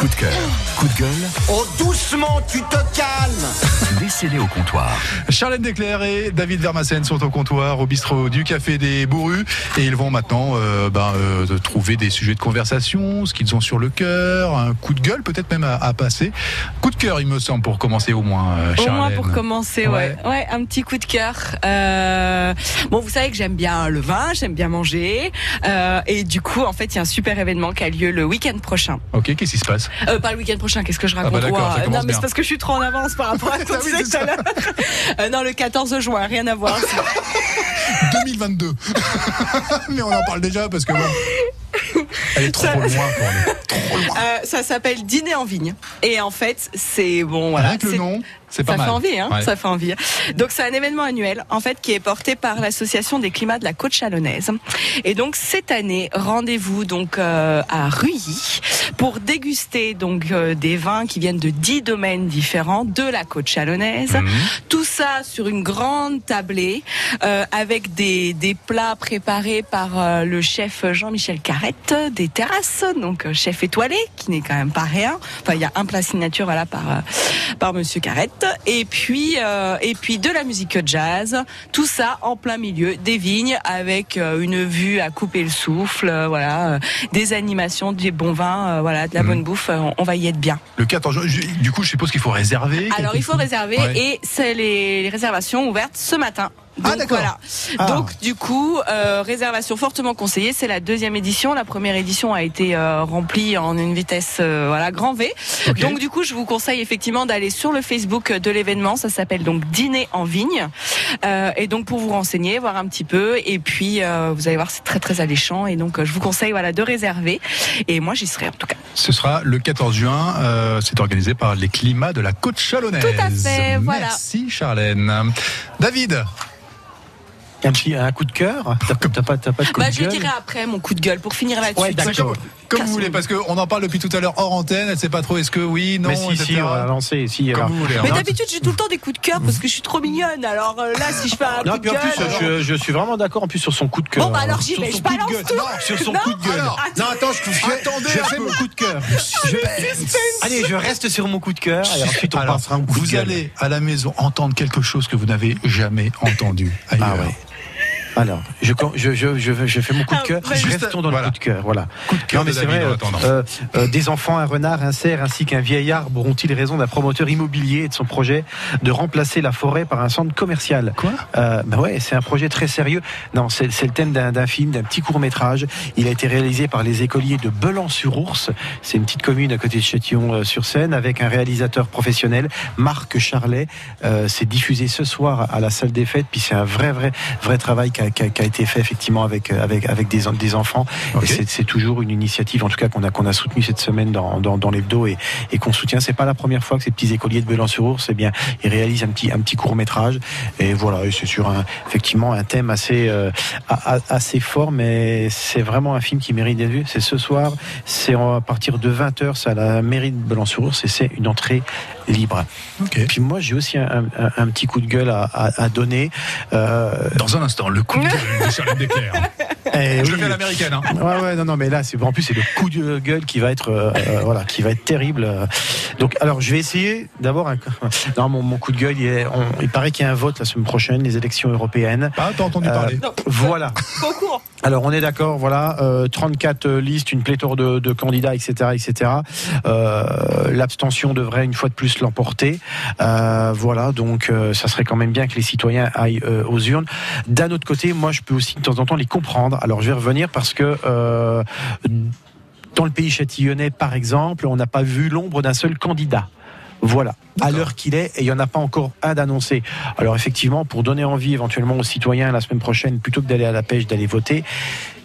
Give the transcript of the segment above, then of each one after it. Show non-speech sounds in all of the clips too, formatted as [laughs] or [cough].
Coup de cœur, coup de gueule, Oh, doucement, tu te calmes [laughs] laissez-les au comptoir. Charlène Desclerc et David Vermassen sont au comptoir au bistrot du Café des Bourrus et ils vont maintenant euh, ben, euh, trouver des sujets de conversation, ce qu'ils ont sur le cœur, un coup de gueule peut-être même à, à passer. Coup de cœur, il me semble, pour commencer au moins. euh, Au moins Charlène. pour commencer, ouais. ouais. un petit coup de cœur. Euh, bon, vous savez que j'aime bien le vin, j'aime bien manger. Euh, et du coup, en fait, il y a un super événement qui a lieu le week-end prochain. Ok, qu'est-ce qui se passe? Euh, pas le week-end prochain, qu'est-ce que je raconte bah ça commence Non, mais bien. c'est parce que je suis trop en avance par rapport à [laughs] ce qu'on Ah disait tout à l'heure. Euh, non, le 14 juin, rien à voir. [laughs] [laughs] 2022. Mais on en parle déjà parce que bon, elle est trop Ça- loin pour aller. Trop loin. Euh, ça s'appelle Dîner en vigne. Et en fait, c'est bon, voilà. Que le nom, c'est pas ça mal. fait envie, hein Ouais. Ça fait envie. Donc c'est un événement annuel, en fait, qui est porté par l'association des climats de la côte chalonnaise. Et donc cette année, rendez-vous donc euh, à Ruilly pour déguster donc euh, des vins qui viennent de 10 domaines différents de la côte chalonnaise. Mhm. Tout ça sur une grande tablée euh, avec des, des plats préparés par euh, le chef Jean-Michel Carrette des terrasses, donc euh, chef étoilé, qui n'est quand même pas rien. Enfin, il y a un plat signature voilà par euh, par Monsieur Carrette, et puis euh, et puis de la musique jazz. Tout ça en plein milieu des vignes avec euh, une vue à couper le souffle, euh, voilà, euh, des animations, des bons vins, voilà, de la Mhm. bonne bouffe. euh, on- va y être bien. Le 14 juin, du coup, je suppose qu'il faut réserver. Alors il faut réserver Ouais. et c'est les, les réservations ouvertes ce matin. Ah, Donc d'accord. voilà. Ah. Donc du coup, euh, réservation fortement conseillée. C'est la deuxième édition. La première édition a été euh, remplie en une vitesse euh, voilà grand V. Donc du coup, je vous conseille effectivement d'aller sur le Facebook de l'événement. Ça s'appelle donc Dîner en vigne. Et donc pour vous renseigner, voir un petit peu. Et puis vous allez voir, c'est très très alléchant. Et donc je vous conseille voilà de réserver. Et moi j'y serai en tout cas. Ce sera le 14 juin. c'est organisé par les climats de la côte chalonnaise. Tout à fait, voilà. Merci Charlène. David, Un petit un coup de cœur T'as t'as pas, t'as pas de coup Bah de je le gueule dirai après mon coup de gueule pour finir là-dessus. Ouais, comme vous voulez, parce qu'on en parle depuis tout à l'heure hors antenne. Elle sait pas trop est-ce que oui, non, Mais si, etc. si, on va lancer. Si, Comme alors. vous voulez. hein. Mais d'habitude, j'ai tout le temps des coups de cœur parce que je suis trop mignonne. Alors euh, là, si je fais un Non, coup de puis en plus, gueule. je, je suis vraiment d'accord en plus sur son coup de cœur. Bon, bah alors j'y Sur vais, son je coup de balance gueule. tout. Non, sur son Non, coup de gueule. alors, non, attends, je, Attendez je un fais mon coup de cœur. Allez, je reste sur mon coup de cœur et ensuite on Alors, passera un coup de vous gueule. allez à la maison entendre quelque chose que vous n'avez jamais entendu ailleurs. Alors, je, je, je, je, je fais mon coup de Ah, cœur. Restons dans voilà. le coup de cœur. Voilà. Coup de cœur Non, mais de c'est vrai. euh, euh, euh, des enfants, un renard, un cerf ainsi qu'un vieillard auront-ils raison d'un promoteur immobilier et de son projet de remplacer la forêt par un centre commercial? Quoi? Euh, bah ouais, c'est un projet très sérieux. Non, c'est c'est le thème d'un d'un film, d'un petit court métrage. Il a été réalisé par les écoliers de Belan-sur-Ours. C'est une petite commune à côté de Châtillon-sur-Seine avec un réalisateur professionnel, Marc Charlet. Euh, c'est diffusé ce soir à la salle des fêtes. Puis c'est un vrai, vrai, vrai travail qui a, qui a- qui a été fait effectivement avec avec avec des, des enfants. C'est- toujours une initiative, en tout cas qu'on a qu'on a soutenu cette semaine dans dans, dans l'hebdo et, et qu'on soutient. C'est pas la première fois que ces petits écoliers de Belan-sur-Ours, eh bien, ils réalisent un petit un petit court métrage. Et voilà, c'est sur un effectivement un thème assez euh, a- a- assez fort, mais c'est vraiment un film qui mérite d'être vu. C'est ce soir, c'est à partir de 20h, c'est à la mairie de Belan-sur-Ours et c'est une entrée libre. Ok. Et puis moi, j'ai aussi un, un- un petit coup de gueule à, à- à donner. Euh, Dans un instant, le coup de gueule de Charlotte Desclerc. [laughs] eh Je le fais à l'américaine. Hein. Ouais, ouais, non, non, mais là, c'est en plus c'est le coup de gueule qui va être, euh, euh, voilà, qui va être terrible. Donc, alors, je vais essayer d'avoir un. [laughs] Non, mon, mon coup de gueule, il, est- on- il paraît qu'il y a un vote la semaine prochaine, les élections européennes. Ah, t'as entendu Euh, parler Voilà. Pas au courant. Alors, on est d'accord, voilà, euh, 34 listes, une pléthore de, candidats, etc., etc. Euh, L'abstention devrait une fois de plus l'emporter. Euh, voilà, donc euh, ça serait quand même bien que les citoyens aillent euh, aux urnes. D'un autre côté, moi, je peux aussi de temps en temps les comprendre. Alors, je vais revenir parce que euh, dans le pays châtillonnais, par exemple, on n'a pas vu l'ombre d'un seul candidat. Voilà, à l'heure qu'il est, et il n'y en a pas encore un d'annoncé. Alors effectivement, pour donner envie éventuellement aux citoyens la semaine prochaine, plutôt que d'aller à la pêche, d'aller voter,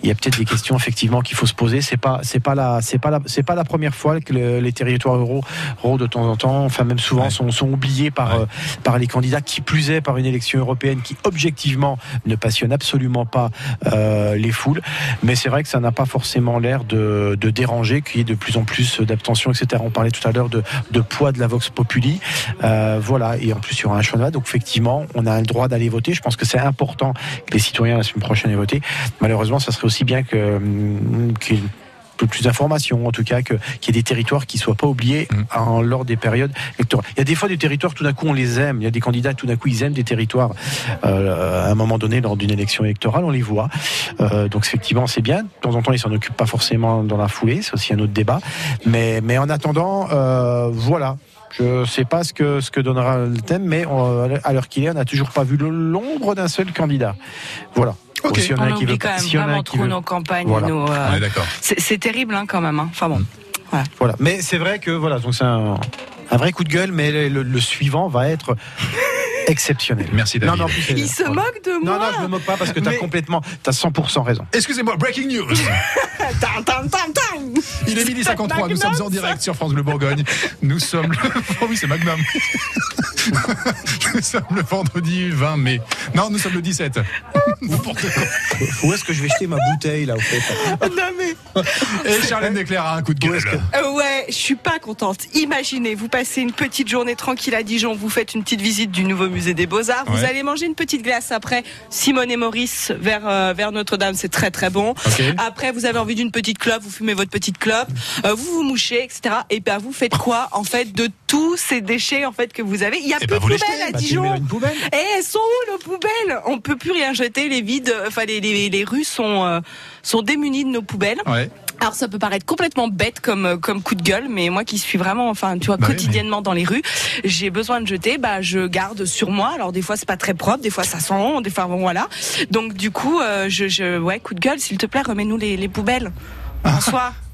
il y a peut-être des questions effectivement qu'il faut se poser. C'est pas, c'est pas la, c'est pas la, c'est pas la première fois que le- les territoires ruraux, ruraux de temps en temps, enfin même souvent, Ouais. sont, sont oubliés par, Ouais. euh, par les candidats. Qui plus est par une élection européenne qui objectivement ne passionne absolument pas euh, les foules. Mais c'est vrai que ça n'a pas forcément l'air de, de déranger, qu'il y ait de plus en plus d'abstention, etc. On parlait tout à l'heure de, de poids de la vox populi. Euh, voilà, et en plus il y aura un vote. Donc effectivement, on a le droit d'aller voter. Je pense que c'est important que les citoyens la semaine prochaine aient voté. Malheureusement, ça serait aussi bien que hum, qu'il peu plus d'informations, en tout cas, qu'il y ait des territoires qui soient pas oubliés Mm. en- lors des périodes électorales. Il y a des fois des territoires, tout d'un coup, on les aime. Il y a des candidats, tout d'un coup, ils aiment des territoires. Euh, à un moment donné, lors d'une élection électorale, on les voit. Euh, donc, effectivement, c'est bien. De temps en temps, ils s'en occupent pas forcément dans la foulée. C'est aussi un autre débat. Mais, mais en attendant, euh, voilà. Je sais pas ce que, ce que donnera le thème, mais on- à l'heure qu'il est, on n'a toujours pas vu l'ombre d'un seul candidat. Voilà. Ok. Bon, s'il y en a On un qui oublie veut quand même un vraiment trop veut- nos campagnes. Voilà. euh, On c'est terrible hein, quand même. hein. Enfin bon. Voilà. Mais c'est vrai que voilà, donc c'est un, un vrai coup de gueule, mais le, le- le suivant va être [laughs] exceptionnel. Merci Non, David. plus, c'est- Il se voilà. moque de Non, moi. non, je me moque pas parce que tu as Mais- complètement, tu as 100% raison. Excusez-moi, breaking news. [laughs] Il est midi 53, nous sommes en direct sur France Bleu Bourgogne. Nous sommes le... [laughs] Oh oui, c'est Magnum. [laughs] nous sommes le vendredi 20 mai. Non, nous sommes le 17. N'importe quoi. Où est-ce que je vais jeter ma bouteille là au fait Non mais. Et Charlène déclare un coup de gueule. Euh, ouais, je suis pas contente. Imaginez, vous passez une petite journée tranquille à Dijon, vous faites une petite visite du nouveau musée des Beaux-Arts, vous allez manger une petite glace après Simone et Maurice vers, euh, vers Notre-Dame, c'est très très bon. Après, vous avez envie d'une petite clope, vous fumez votre petite clope, euh, vous vous mouchez, etc. Et ben vous faites quoi en fait de tous ces déchets en fait que vous avez? Il y a Eh plus ben, de poubelles à Bah, Dijon. Et elles sont où nos poubelles? On peut plus rien jeter, les vides, enfin les, les, les rues sont euh, sont démunies de nos poubelles. Ouais. Alors ça peut paraître complètement bête comme euh, comme coup de gueule, mais moi qui suis vraiment, enfin tu vois, Bah oui, quotidiennement dans les rues, j'ai besoin de jeter, bah je garde sur moi. Alors des fois c'est pas très propre, des fois ça sent, des fois bon voilà. Donc du coup, euh, je, je ouais coup de gueule, s'il te plaît, remets-nous les, les poubelles.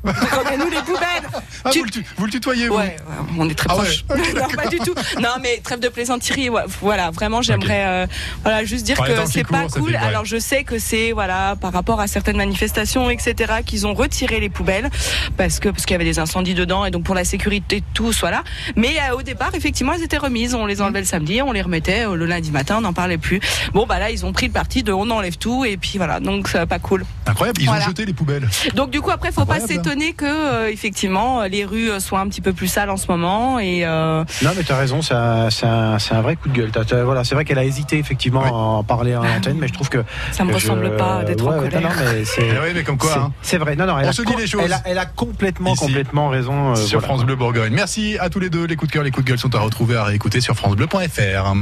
François, remets-nous les poubelles. Ah, Tu- vous, le tu- vous le tutoyez, vous Ouais, on est très Ah ouais, proches. [laughs] non, pas du tout. Non, mais trêve de plaisanterie. ouais, voilà, vraiment, j'aimerais, euh, voilà, juste dire Par que c'est pas cool. fait-. Alors, je sais que c'est, voilà, par rapport à certaines manifestations, etc., qu'ils ont retiré les poubelles parce que parce qu'il y avait des incendies dedans et donc pour la sécurité de tous, voilà. Mais euh, au départ, effectivement, elles étaient remises. On les enlevait le samedi, on les remettait euh, le lundi matin, on n'en parlait plus. Bon, bah là, ils ont pris le parti de on enlève tout et puis voilà, donc c'est pas cool. Incroyable, ils Voilà. ont jeté les poubelles. Donc du coup après faut pas Incroyable. Que euh, effectivement les rues euh, soient un petit peu plus sales en ce moment et euh, Non, mais tu as raison, c'est un, c'est un- vrai coup de gueule. T'as- t'as- voilà, c'est vrai qu'elle a hésité effectivement Ouais. à en parler en antenne, mais je trouve que. ça me ressemble je- pas d'être Ouais, en colère. non, mais c'est. Eh oui, mais comme quoi, c'est- hein. Vrai, non, non, elle On a se dit les choses. Elle a, elle a complètement, Ici. complètement raison. euh, sur voilà. France Bleu Bourgogne. Merci à tous les deux. Les coups de cœur, les coups de gueule sont à retrouver, à réécouter sur FranceBleu.fr.